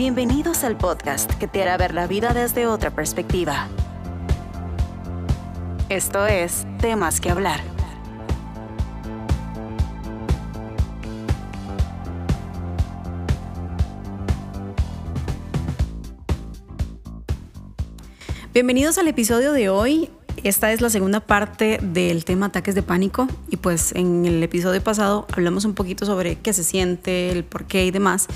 Bienvenidos al podcast que te hará ver la vida desde otra perspectiva. Esto es Temas que hablar. Bienvenidos al episodio de hoy. Esta es la segunda parte del tema ataques de pánico y pues en el episodio pasado hablamos un poquito sobre qué se siente, el por qué y demás.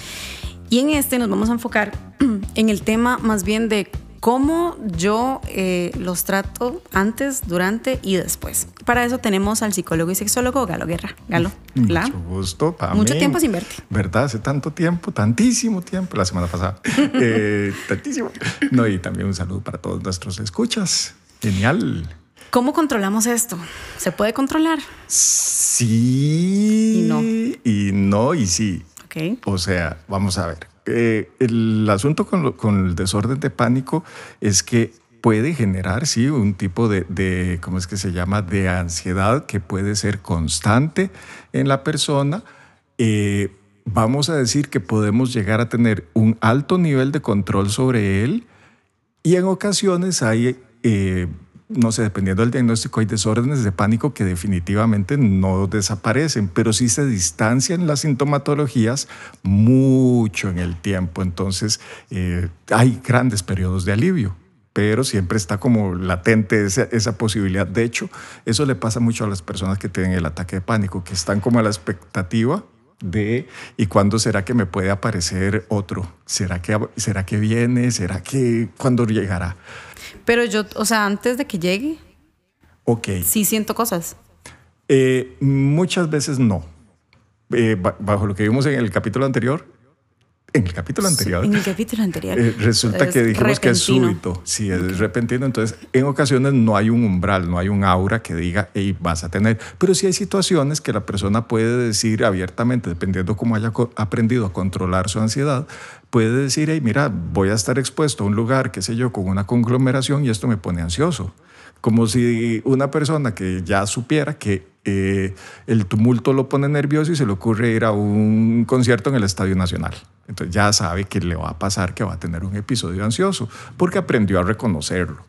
Y en este nos vamos a enfocar en el tema más bien de cómo yo eh, los trato antes, durante y después. Para eso tenemos al psicólogo y sexólogo Galo Guerra. Galo. Mucho gusto. Mucho tiempo sin verte. ¿Verdad? Hace tanto tiempo, tantísimo tiempo, la semana pasada. eh, tantísimo. No, y también un saludo para todos nuestros escuchas. Genial. ¿Cómo controlamos esto? ¿Se puede controlar? Sí. Y no. Y no, y sí. O sea, vamos a ver. Eh, el asunto con, el desorden de pánico es que puede generar, sí, un tipo de, de, ¿cómo es que se llama?, de ansiedad que puede ser constante en la persona. Eh, vamos a decir que podemos llegar a tener un alto nivel de control sobre él y en ocasiones hay, eh, no sé, dependiendo del diagnóstico, hay desórdenes de pánico que definitivamente no desaparecen, pero sí se distancian las sintomatologías mucho en el tiempo. Entonces, eh, hay grandes periodos de alivio. Pero siempre está como latente esa, esa posibilidad. De hecho, eso le pasa mucho a las personas que tienen el ataque de pánico, que están como a la expectativa de ¿y cuándo será que me puede aparecer otro? ¿Será que, será que viene? ¿Será que cuándo llegará? Pero yo, o sea, antes de que llegue, Ok. sí siento cosas. Eh, muchas veces no. Eh, ba- bajo lo que vimos en el capítulo anterior, en el capítulo anterior, En el capítulo anterior. eh, resulta Es que dijimos que es repentino. súbito. Sí, es repentino. Entonces, en ocasiones no hay un umbral, no hay un aura que diga, hey, vas a tener. Pero sí hay situaciones que la persona puede decir abiertamente, dependiendo cómo haya aprendido a controlar su ansiedad, puede decir, hey, mira, voy a estar expuesto a un lugar, qué sé yo, con una conglomeración y esto me pone ansioso. Como si una persona que ya supiera que eh, el tumulto lo pone nervioso y se le ocurre ir a un concierto en el Estadio Nacional. Entonces ya sabe que le va a pasar que va a tener un episodio ansioso porque aprendió a reconocerlo.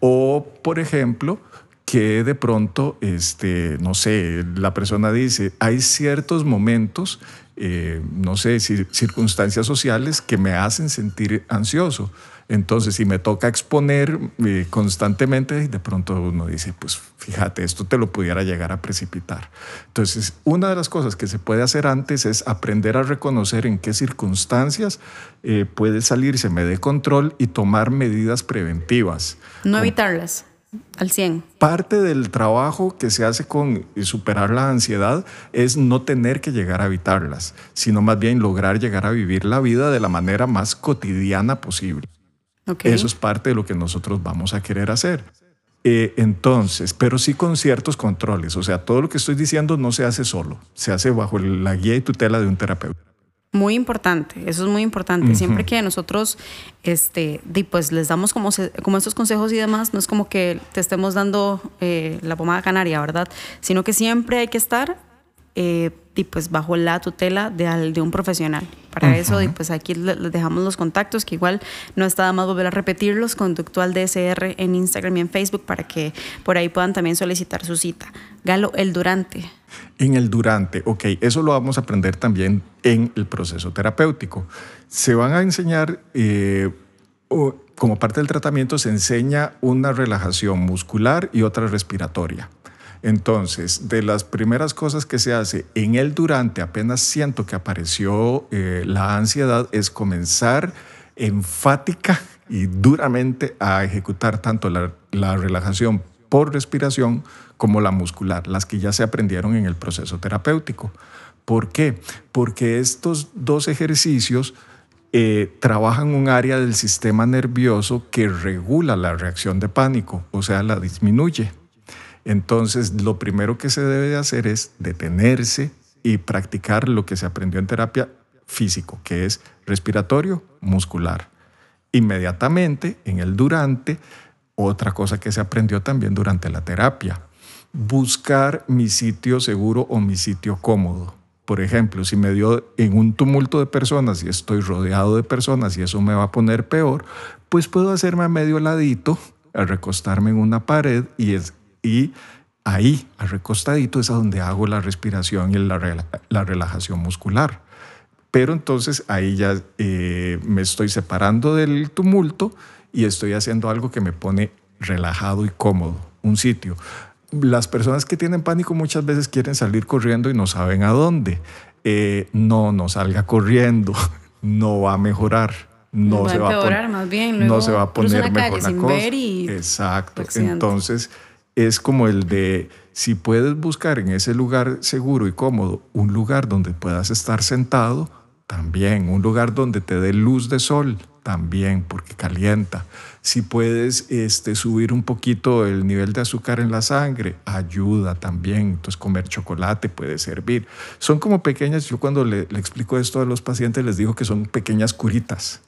O, por ejemplo, que de pronto, este, no sé, la persona dice, hay ciertos momentos, eh, no sé, cir- circunstancias sociales que me hacen sentir ansioso. Entonces, si me toca exponer eh, constantemente, de pronto uno dice, pues fíjate, esto te lo pudiera llegar a precipitar. Entonces, una de las cosas que se puede hacer antes es aprender a reconocer en qué circunstancias eh, puede salírseme de control y tomar medidas preventivas. No evitarlas al 100. Parte del trabajo que se hace con superar la ansiedad es no tener que llegar a evitarlas, sino más bien lograr llegar a vivir la vida de la manera más cotidiana posible. Eso es parte de lo que nosotros vamos a querer hacer. Eh, entonces, pero sí con ciertos controles. O sea, todo lo que estoy diciendo no se hace solo, se hace bajo la guía y tutela de un terapeuta. Muy importante, eso es muy importante. Siempre que nosotros, este, pues les damos como, como estos consejos y demás, no es como que te estemos dando eh, la pomada canaria, ¿verdad? Sino que siempre hay que estar, eh, pues bajo la tutela de, al- de un profesional. Para eso, di, pues aquí le- les dejamos los contactos, que igual no está más volver a repetirlos, Conductual DSR en Instagram y en Facebook, para que por ahí puedan también solicitar su cita. Galo, el durante. En el durante, ok, eso lo vamos a aprender también en el proceso terapéutico. Se van a enseñar, eh, o- como parte del tratamiento, se enseña una relajación muscular y otra respiratoria. Entonces, de las primeras cosas que se hace en el durante, apenas siento que apareció eh, la ansiedad, es comenzar enfática y duramente a ejecutar tanto la, la relajación por respiración como la muscular, las que ya se aprendieron en el proceso terapéutico. ¿Por qué? Porque estos dos ejercicios eh, trabajan un área del sistema nervioso que regula la reacción de pánico, o sea, la disminuye. Entonces, lo primero que se debe de hacer es detenerse y practicar lo que se aprendió en terapia físico, que es respiratorio, muscular. Inmediatamente, en el durante, otra cosa que se aprendió también durante la terapia, buscar mi sitio seguro o mi sitio cómodo. por ejemplo, si me dio en un tumulto de personas y estoy rodeado de personas y eso me va a poner peor, pues puedo hacerme a medio ladito, a recostarme en una pared y, es, y ahí, recostadito, es a donde hago la respiración y la, la relajación muscular. Pero entonces ahí ya eh, me estoy separando del tumulto y estoy haciendo algo que me pone relajado y cómodo, un sitio. Las personas que tienen pánico muchas veces quieren salir corriendo y no saben a dónde. Eh, no, no salga corriendo, no va a mejorar. No, va se va a poner, más bien. no se va a poner mejor la cosa. Y Exacto. Entonces es como el de si puedes buscar en ese lugar seguro y cómodo un lugar donde puedas estar sentado, también un lugar donde te dé luz de sol, también, porque calienta. Si puedes este, subir un poquito el nivel de azúcar en la sangre, ayuda también. Entonces, comer chocolate puede servir. Son como pequeñas, yo cuando le, explico esto a los pacientes les digo que son pequeñas curitas,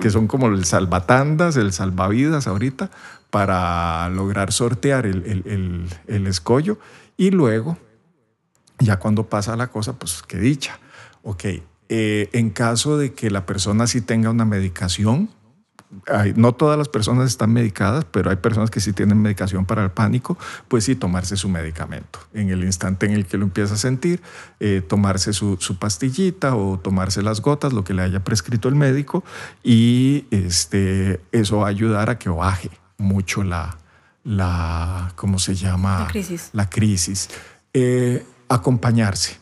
que son como el salvatandas, el salvavidas ahorita, para lograr sortear el, el, el escollo. Y luego, ya cuando pasa la cosa, pues qué dicha. Ok, eh, en caso de que la persona sí tenga una medicación, no todas las personas están medicadas, pero hay personas que sí tienen medicación para el pánico, pues sí tomarse su medicamento. En el instante en el que lo empieza a sentir, eh, tomarse su, pastillita o tomarse las gotas, lo que le haya prescrito el médico, y este, eso va a ayudar a que baje mucho la, la ¿cómo se llama? La crisis. La crisis. Eh, acompañarse,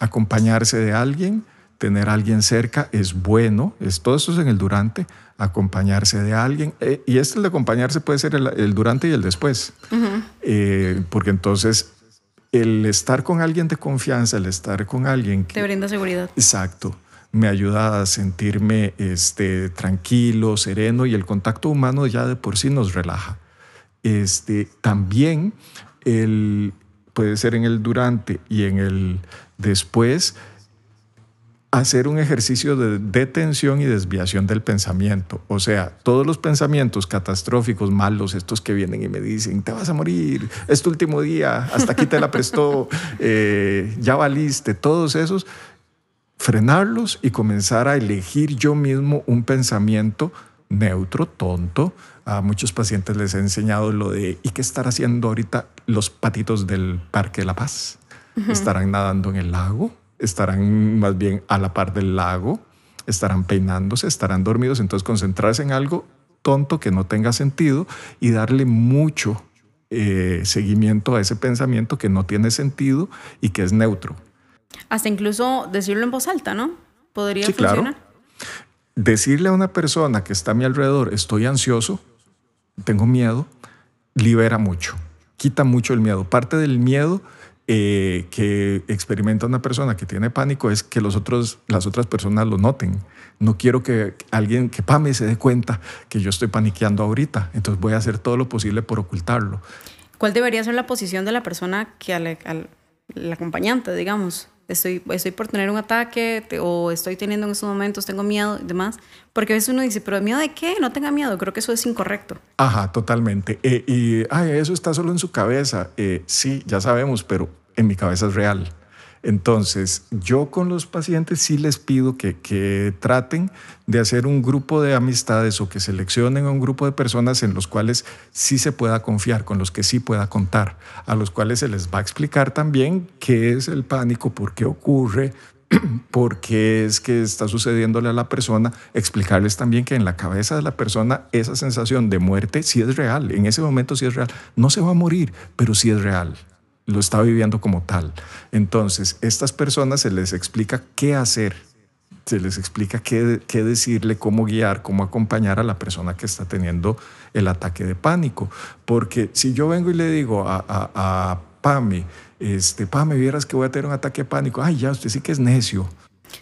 acompañarse de alguien tener a alguien cerca es bueno, es, todo eso es en el durante, acompañarse de alguien. Eh, y este el de acompañarse puede ser el, durante y el después, eh, porque entonces el estar con alguien de confianza, el estar con alguien que... Te brinda seguridad. Exacto. Me ayuda a sentirme este, tranquilo, sereno y el contacto humano ya de por sí nos relaja. Este, también el, puede ser en el durante y en el después hacer un ejercicio de detención y desviación del pensamiento. O sea, todos los pensamientos catastróficos, malos, estos que vienen y me dicen, te vas a morir, es tu último día, hasta aquí te la prestó, eh, ya valiste, todos esos, frenarlos y comenzar a elegir yo mismo un pensamiento neutro, tonto. A muchos pacientes les he enseñado lo de, ¿y qué estar haciendo ahorita los patitos del Parque de la Paz? ¿Estarán nadando en el lago? Estarán más bien a la par del lago, estarán peinándose, estarán dormidos, entonces concentrarse en algo tonto que no tenga sentido y darle mucho eh, seguimiento a ese pensamiento que no tiene sentido y que es neutro. Hasta incluso decirlo en voz alta, ¿no? Podría funcionar. Claro. Decirle a una persona que está a mi alrededor, estoy ansioso, tengo miedo, libera mucho, quita mucho el miedo. Parte del miedo eh, que experimenta una persona que tiene pánico es que los otros, las otras personas lo noten. No quiero que alguien, que Pame se dé cuenta que yo estoy paniqueando ahorita, entonces voy a hacer todo lo posible por ocultarlo. ¿Cuál debería ser la posición de la persona que al, al acompañante, digamos? Estoy, estoy por tener un ataque o estoy teniendo en estos momentos, tengo miedo y demás. Porque a veces uno dice, pero ¿miedo de qué? No tenga miedo. Creo que eso es incorrecto. Ajá, totalmente. Eh, y ay, eso está solo en su cabeza. Eh, sí, ya sabemos, pero en mi cabeza es real. Entonces, yo con los pacientes sí les pido que, que, traten de hacer un grupo de amistades o que seleccionen un grupo de personas en los cuales sí se pueda confiar, con los que sí pueda contar, a los cuales se les va a explicar también qué es el pánico, por qué ocurre, por qué es que está sucediéndole a la persona, explicarles también que en la cabeza de la persona esa sensación de muerte sí es real, en ese momento sí es real, no se va a morir, pero sí es real lo está viviendo como tal. Entonces, estas personas se les explica qué hacer, se les explica qué, qué, decirle, cómo guiar, cómo acompañar a la persona que está teniendo el ataque de pánico. Porque si yo vengo y le digo a, a, a Pame, este, Pame, vieras que voy a tener un ataque de pánico, ay, ya, usted sí que es necio.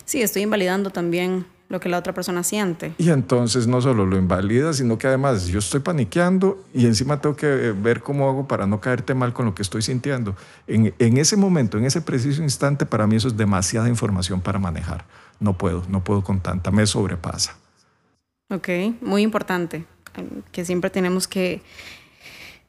Sí, estoy invalidando también lo que la otra persona siente. Y entonces no solo lo invalida, sino que además yo estoy paniqueando y encima tengo que ver cómo hago para no caerte mal con lo que estoy sintiendo. En, en ese momento, en ese preciso instante, para mí eso es demasiada información para manejar. No puedo, no puedo con tanta, me sobrepasa. Ok, muy importante, que siempre tenemos que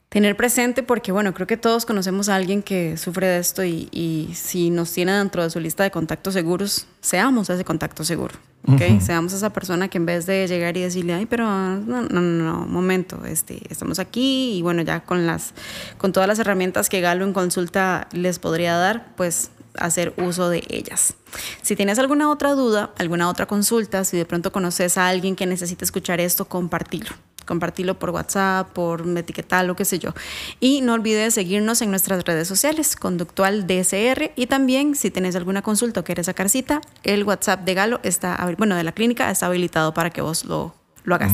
tener presente porque, bueno, creo que todos conocemos a alguien que sufre de esto y, y si nos tiene dentro de su lista de contactos seguros, seamos ese contacto seguro, ¿ok? Seamos esa persona que en vez de llegar y decirle, ay, pero no, no, no, momento, este, estamos aquí y bueno, ya con, las, con todas las herramientas que Galo en consulta les podría dar, pues hacer uso de ellas. Si tienes alguna otra duda, alguna otra consulta, si de pronto conoces a alguien que necesita escuchar esto, compartilo compartirlo por WhatsApp, por etiquetar, lo que sé yo. Y no olvides seguirnos en nuestras redes sociales, Conductual DSR, y también si tienes alguna consulta o quieres sacar cita, el WhatsApp de Galo está, bueno, de la clínica está habilitado para que vos lo, lo hagas.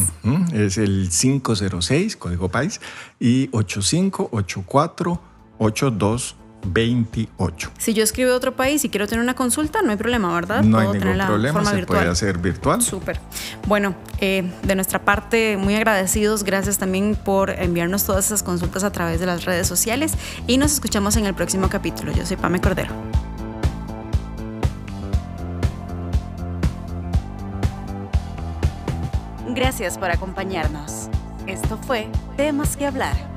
Es el 506, código país, y 8584 82 28. Si yo escribo de otro país y quiero tener una consulta, no hay problema, ¿verdad? No hay ningún problema, se puede hacer virtual. Súper. Bueno, eh, de nuestra parte, muy agradecidos. Gracias también por enviarnos todas esas consultas a través de las redes sociales y nos escuchamos en el próximo capítulo. Yo soy Pame Cordero. Gracias por acompañarnos. Esto fue Temas que hablar